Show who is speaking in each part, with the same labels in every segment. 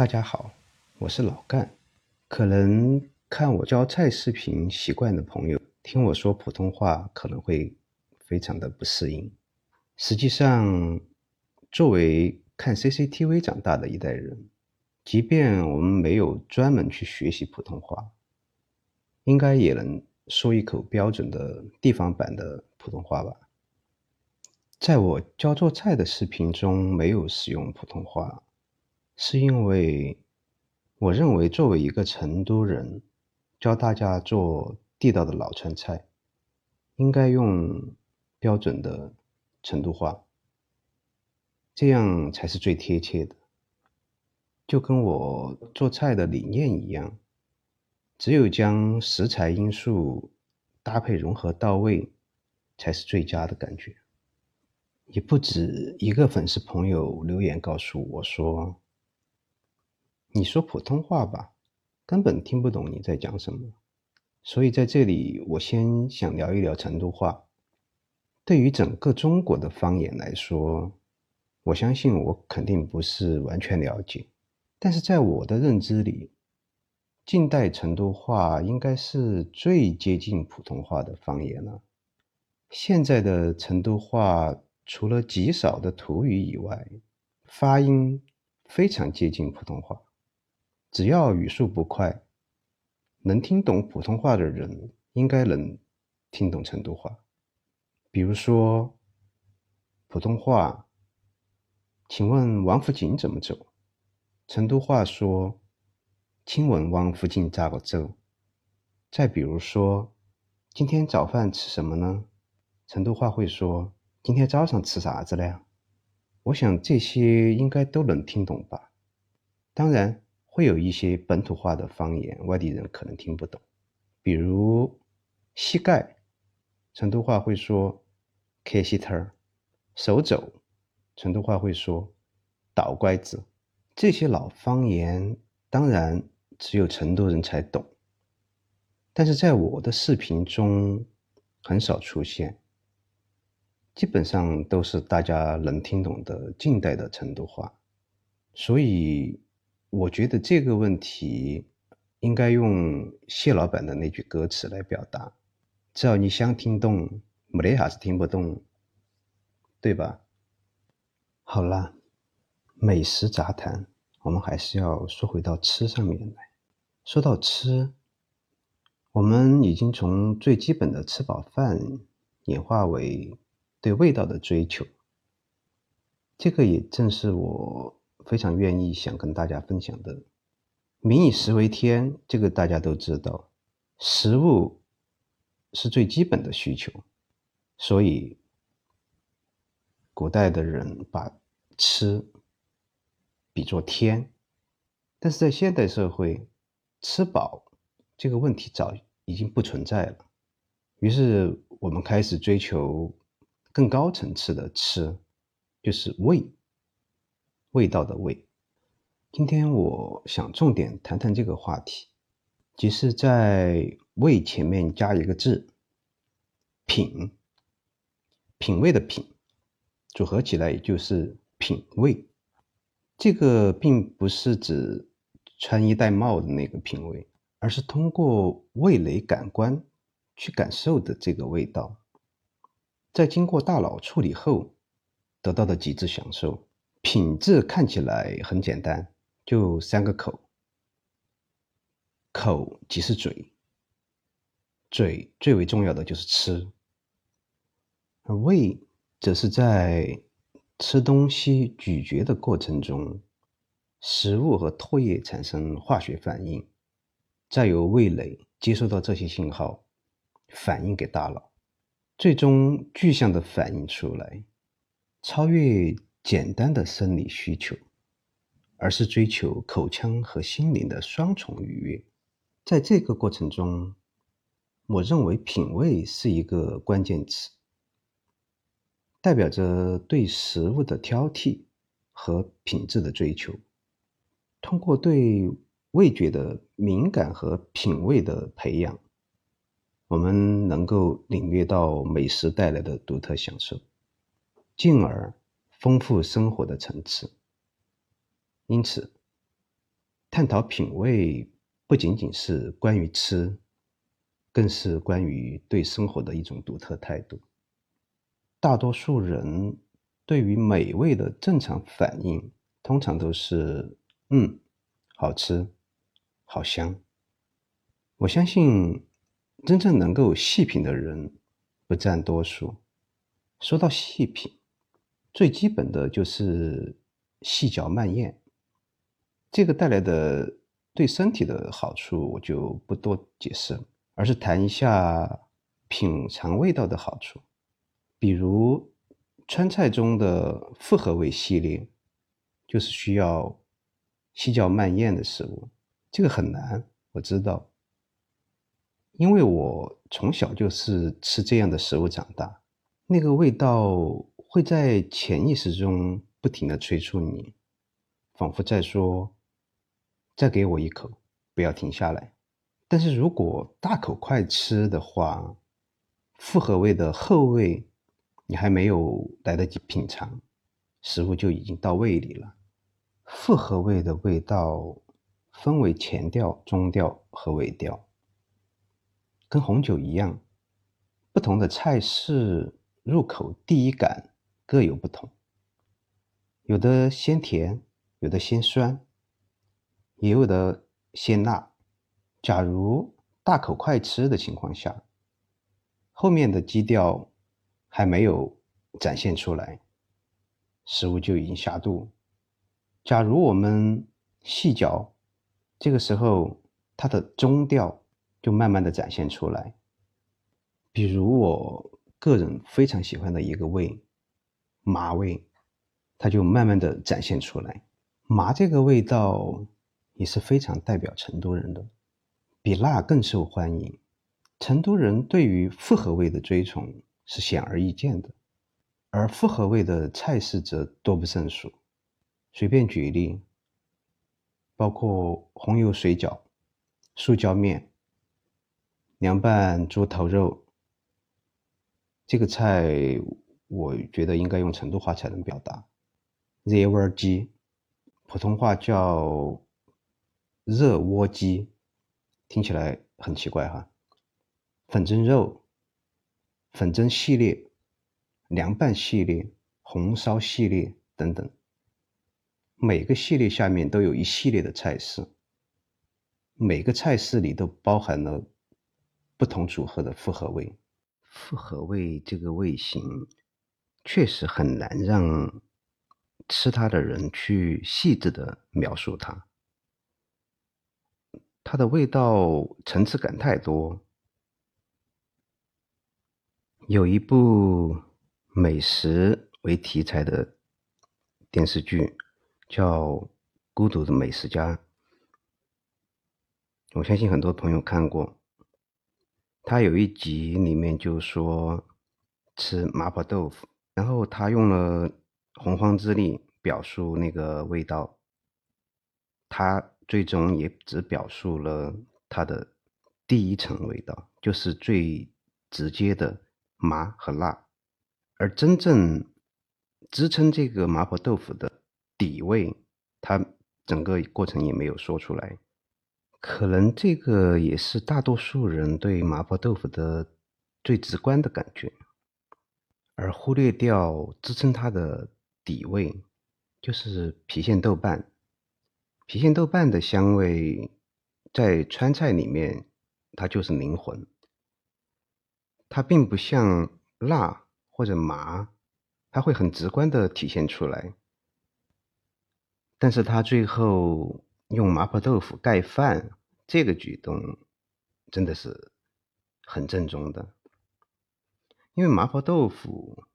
Speaker 1: 大家好，我是老干。可能看我教菜视频习惯的朋友，听我说普通话可能会非常的不适应。实际上，作为看 CCTV 长大的一代人，即便我们没有专门去学习普通话，应该也能说一口标准的地方版的普通话吧。在我教做菜的视频中没有使用普通话，是因为我认为作为一个成都人，教大家做地道的老川菜，应该用标准的成都话，这样才是最贴切的。就跟我做菜的理念一样，只有将食材因素搭配融合到位，才是最佳的感觉。也不止一个粉丝朋友留言告诉我说：“你说普通话吧，根本听不懂你在讲什么。”所以在这里，我先想聊一聊成都话。对于整个中国的方言来说，我相信我肯定不是完全了解，但是在我的认知里，近代成都话应该是最接近普通话的方言了。现在的成都话。除了极少的土语以外，发音非常接近普通话。只要语速不快，能听懂普通话的人应该能听懂成都话。比如说，普通话，请问王府井怎么走？成都话说，请问王府井咋个走？再比如说，今天早饭吃什么呢？成都话会说。今天早上吃啥子了？我想这些应该都能听懂吧。当然，会有一些本土化的方言，外地人可能听不懂。比如“膝盖”，成都话会说“磕膝头儿”；“手肘”，成都话会说“倒拐子”。这些老方言，当然只有成都人才懂，但是在我的视频中很少出现。基本上都是大家能听懂的近代的成都话，所以我觉得这个问题应该用谢老板的那句歌词来表达：只要你想听懂，没得啥子听不懂，对吧？好啦，美食杂谈，我们还是要说回到吃上面来。说到吃，我们已经从最基本的吃饱饭演化为。对味道的追求，这个也正是我非常愿意想跟大家分享的。民以食为天，这个大家都知道，食物是最基本的需求，所以古代的人把吃比作天。但是在现代社会，吃饱这个问题早已经不存在了，于是我们开始追求。更高层次的吃，就是味，味道的味。今天我想重点谈谈这个话题，即是在味前面加一个字，品，品味的品，组合起来也就是品味。这个并不是指穿衣戴帽的那个品味，而是通过味蕾感官去感受的这个味道。在经过大脑处理后得到的极致享受，品质看起来很简单，就三个口。口即是嘴，嘴最为重要的就是吃，而胃则是在吃东西咀嚼的过程中，食物和唾液产生化学反应，再由味蕾接收到这些信号，反映给大脑。最终具象的反映出来，超越简单的生理需求，而是追求口腔和心灵的双重愉悦。在这个过程中，我认为品味是一个关键词，代表着对食物的挑剔和品质的追求。通过对味觉的敏感和品味的培养。我们能够领略到美食带来的独特享受，进而丰富生活的层次。因此，探讨品味不仅仅是关于吃，更是关于对生活的一种独特态度。大多数人对于美味的正常反应，通常都是“嗯，好吃，好香”。我相信，真正能够细品的人不占多数。说到细品，最基本的就是细嚼慢咽。这个带来的对身体的好处，我就不多解释，而是谈一下品尝味道的好处。比如川菜中的复合味系列，就是需要细嚼慢咽的食物。这个很难，我知道，因为我从小就是吃这样的食物长大，那个味道会在潜意识中不停的催促你，仿佛在说。再给我一口，不要停下来。但是如果大口快吃的话，复合味的后味你还没有来得及品尝，食物就已经到胃里了。复合味的味道分为前调、中调和尾调，跟红酒一样，不同的菜式入口第一感各有不同，有的先甜，有的先酸。也有的鲜辣。假如大口快吃的情况下，后面的基调还没有展现出来，食物就已经下肚。假如我们细嚼，这个时候它的中调就慢慢的展现出来。比如我个人非常喜欢的一个味，麻味，它就慢慢的展现出来。麻这个味道。也是非常代表成都人的，比辣更受欢迎。成都人对于复合味的追崇是显而易见的，而复合味的菜式则多不胜数。随便举例，包括红油水饺、素椒面、凉拌猪头肉。这个菜我觉得应该用成都话才能表达。热窝鸡，普通话叫。热窝鸡听起来很奇怪哈，粉蒸肉、粉蒸系列、凉拌系列、红烧系列等等，每个系列下面都有一系列的菜式，每个菜式里都包含了不同组合的复合味。复合味这个味型确实很难让吃它的人去细致的描述它。它的味道层次感太多。有一部美食为题材的电视剧，叫《孤独的美食家》，我相信很多朋友看过。他有一集里面就说吃麻婆豆腐，然后他用了洪荒之力表述那个味道，他。最终也只表述了它的第一层味道，就是最直接的麻和辣，而真正支撑这个麻婆豆腐的底味，它整个过程也没有说出来。可能这个也是大多数人对麻婆豆腐的最直观的感觉，而忽略掉支撑它的底味，就是郫县豆瓣。郫县豆瓣的香味，在川菜里面，它就是灵魂。它并不像辣或者麻，它会很直观的体现出来。但是它最后用麻婆豆腐盖饭这个举动，真的是很正宗的。因为麻婆豆腐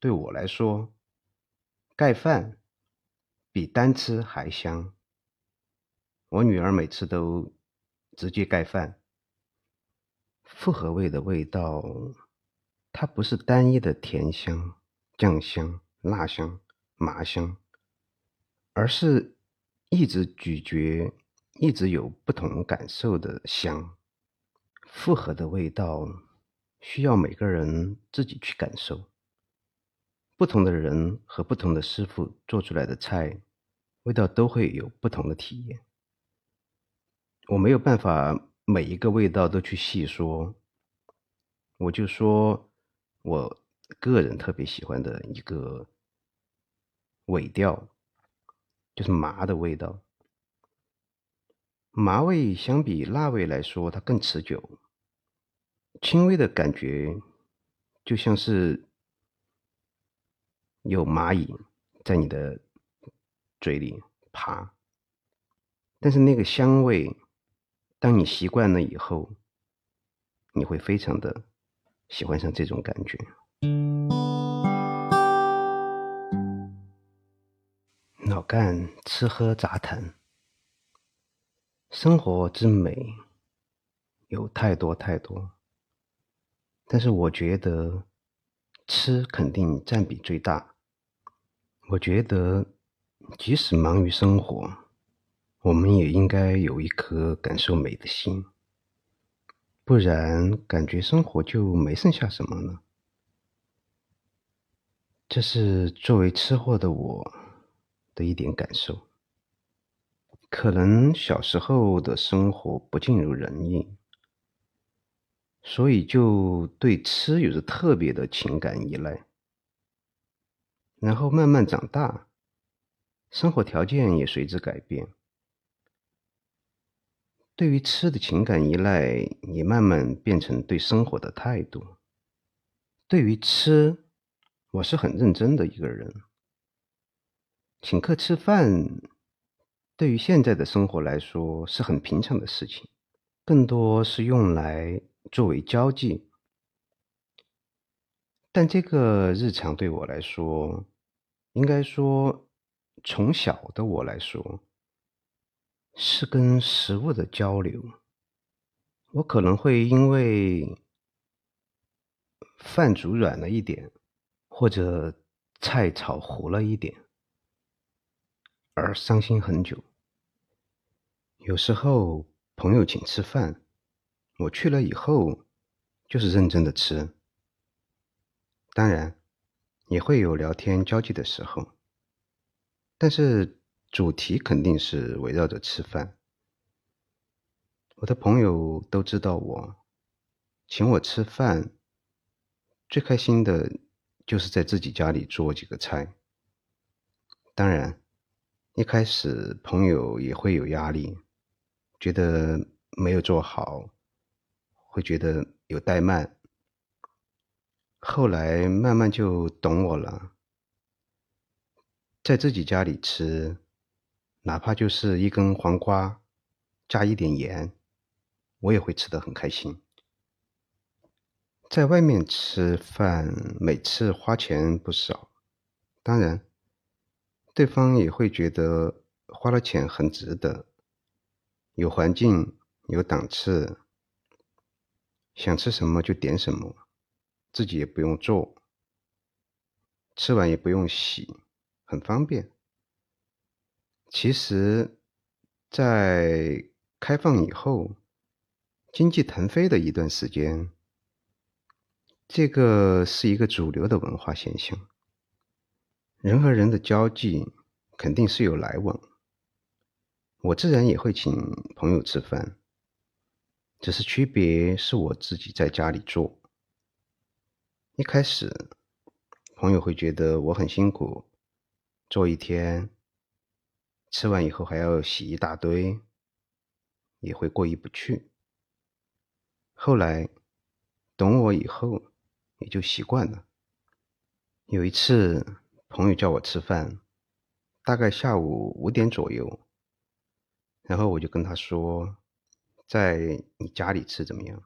Speaker 1: 对我来说，盖饭。比单吃还香。我女儿每次都直接盖饭。复合味的味道，它不是单一的甜香、酱香、辣香、麻香，而是一直咀嚼、一直有不同感受的香。复合的味道需要每个人自己去感受。不同的人和不同的师傅做出来的菜，味道都会有不同的体验。我没有办法每一个味道都去细说，我就说我个人特别喜欢的一个尾调，就是麻的味道。麻味相比辣味来说，它更持久，轻微的感觉就像是有蚂蚁在你的嘴里爬，但是那个香味。当你习惯了以后，你会非常的喜欢上这种感觉。老干吃喝杂谈，生活之美有太多太多，但是我觉得吃肯定占比最大。我觉得即使忙于生活。我们也应该有一颗感受美的心，不然感觉生活就没剩下什么了。这是作为吃货的我的一点感受。可能小时候的生活不尽如人意，所以就对吃有着特别的情感依赖。然后慢慢长大，生活条件也随之改变。对于吃的情感依赖也慢慢变成对生活的态度。对于吃，我是很认真的一个人。请客吃饭，对于现在的生活来说是很平常的事情，更多是用来作为交际。但这个日常对我来说，应该说从小的我来说。是跟食物的交流，我可能会因为饭煮软了一点，或者菜炒糊了一点而伤心很久。有时候朋友请吃饭，我去了以后就是认真的吃，当然也会有聊天交际的时候，但是。主题肯定是围绕着吃饭。我的朋友都知道我，请我吃饭，最开心的就是在自己家里做几个菜。当然，一开始朋友也会有压力，觉得没有做好，会觉得有怠慢。后来慢慢就懂我了，在自己家里吃。哪怕就是一根黄瓜，加一点盐，我也会吃得很开心。在外面吃饭，每次花钱不少，当然，对方也会觉得花了钱很值得，有环境，有档次，想吃什么就点什么，自己也不用做，吃完也不用洗，很方便。其实，在开放以后，经济腾飞的一段时间，这个是一个主流的文化现象。人和人的交际肯定是有来往，我自然也会请朋友吃饭，只是区别是我自己在家里做。一开始，朋友会觉得我很辛苦，做一天。吃完以后还要洗一大堆，也会过意不去。后来懂我以后，也就习惯了。有一次，朋友叫我吃饭，大概下午五点左右，然后我就跟他说，在你家里吃怎么样？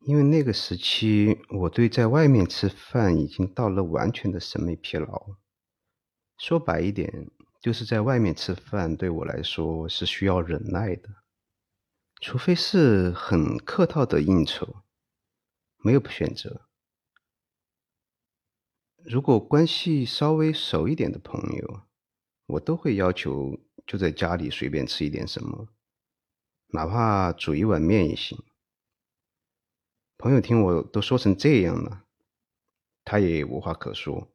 Speaker 1: 因为那个时期，我对在外面吃饭已经到了完全的审美疲劳。说白一点。就是在外面吃饭，对我来说是需要忍耐的，除非是很客套的应酬，没有选择。如果关系稍微熟一点的朋友，我都会要求就在家里随便吃一点什么，哪怕煮一碗面也行。朋友听我都说成这样了，他也无话可说。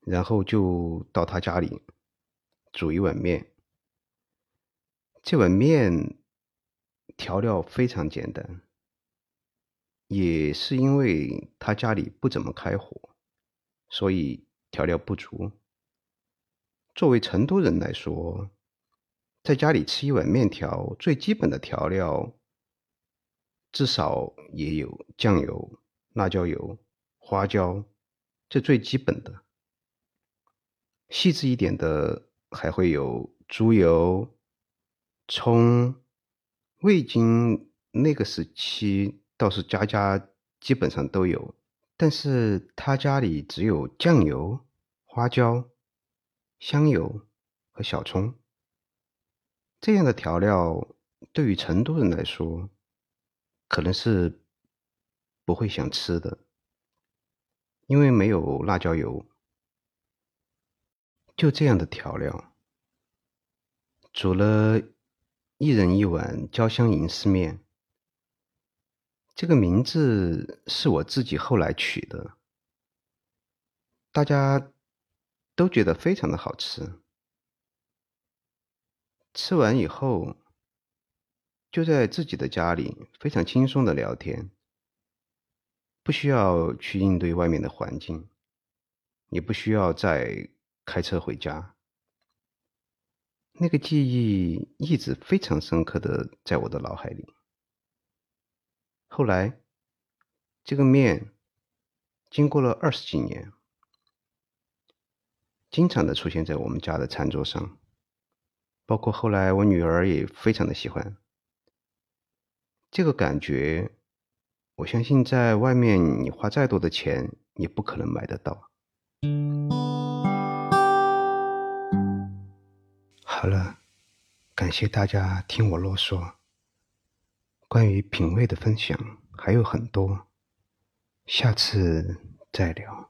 Speaker 1: 然后就到他家里，煮一碗面。这碗面调料非常简单，也是因为他家里不怎么开火，所以调料不足。作为成都人来说，在家里吃一碗面条，最基本的调料至少也有酱油、辣椒油、花椒，这最基本的。细致一点的还会有猪油。葱、味精那个时期倒是家家基本上都有，但是他家里只有酱油、花椒、香油和小葱这样的调料，对于成都人来说，可能是不会想吃的，因为没有辣椒油。就这样的调料，煮了。一人一碗焦香银丝面，这个名字是我自己后来取的，大家都觉得非常的好吃。吃完以后，就在自己的家里非常轻松的聊天，不需要去应对外面的环境，也不需要再开车回家。那个记忆一直非常深刻的在我的脑海里。后来，这个面经过了二十几年，经常的出现在我们家的餐桌上，包括后来我女儿也非常的喜欢。这个感觉，我相信在外面你花再多的钱，也不可能买得到。好了，感谢大家听我啰嗦。关于品味的分享还有很多，下次再聊。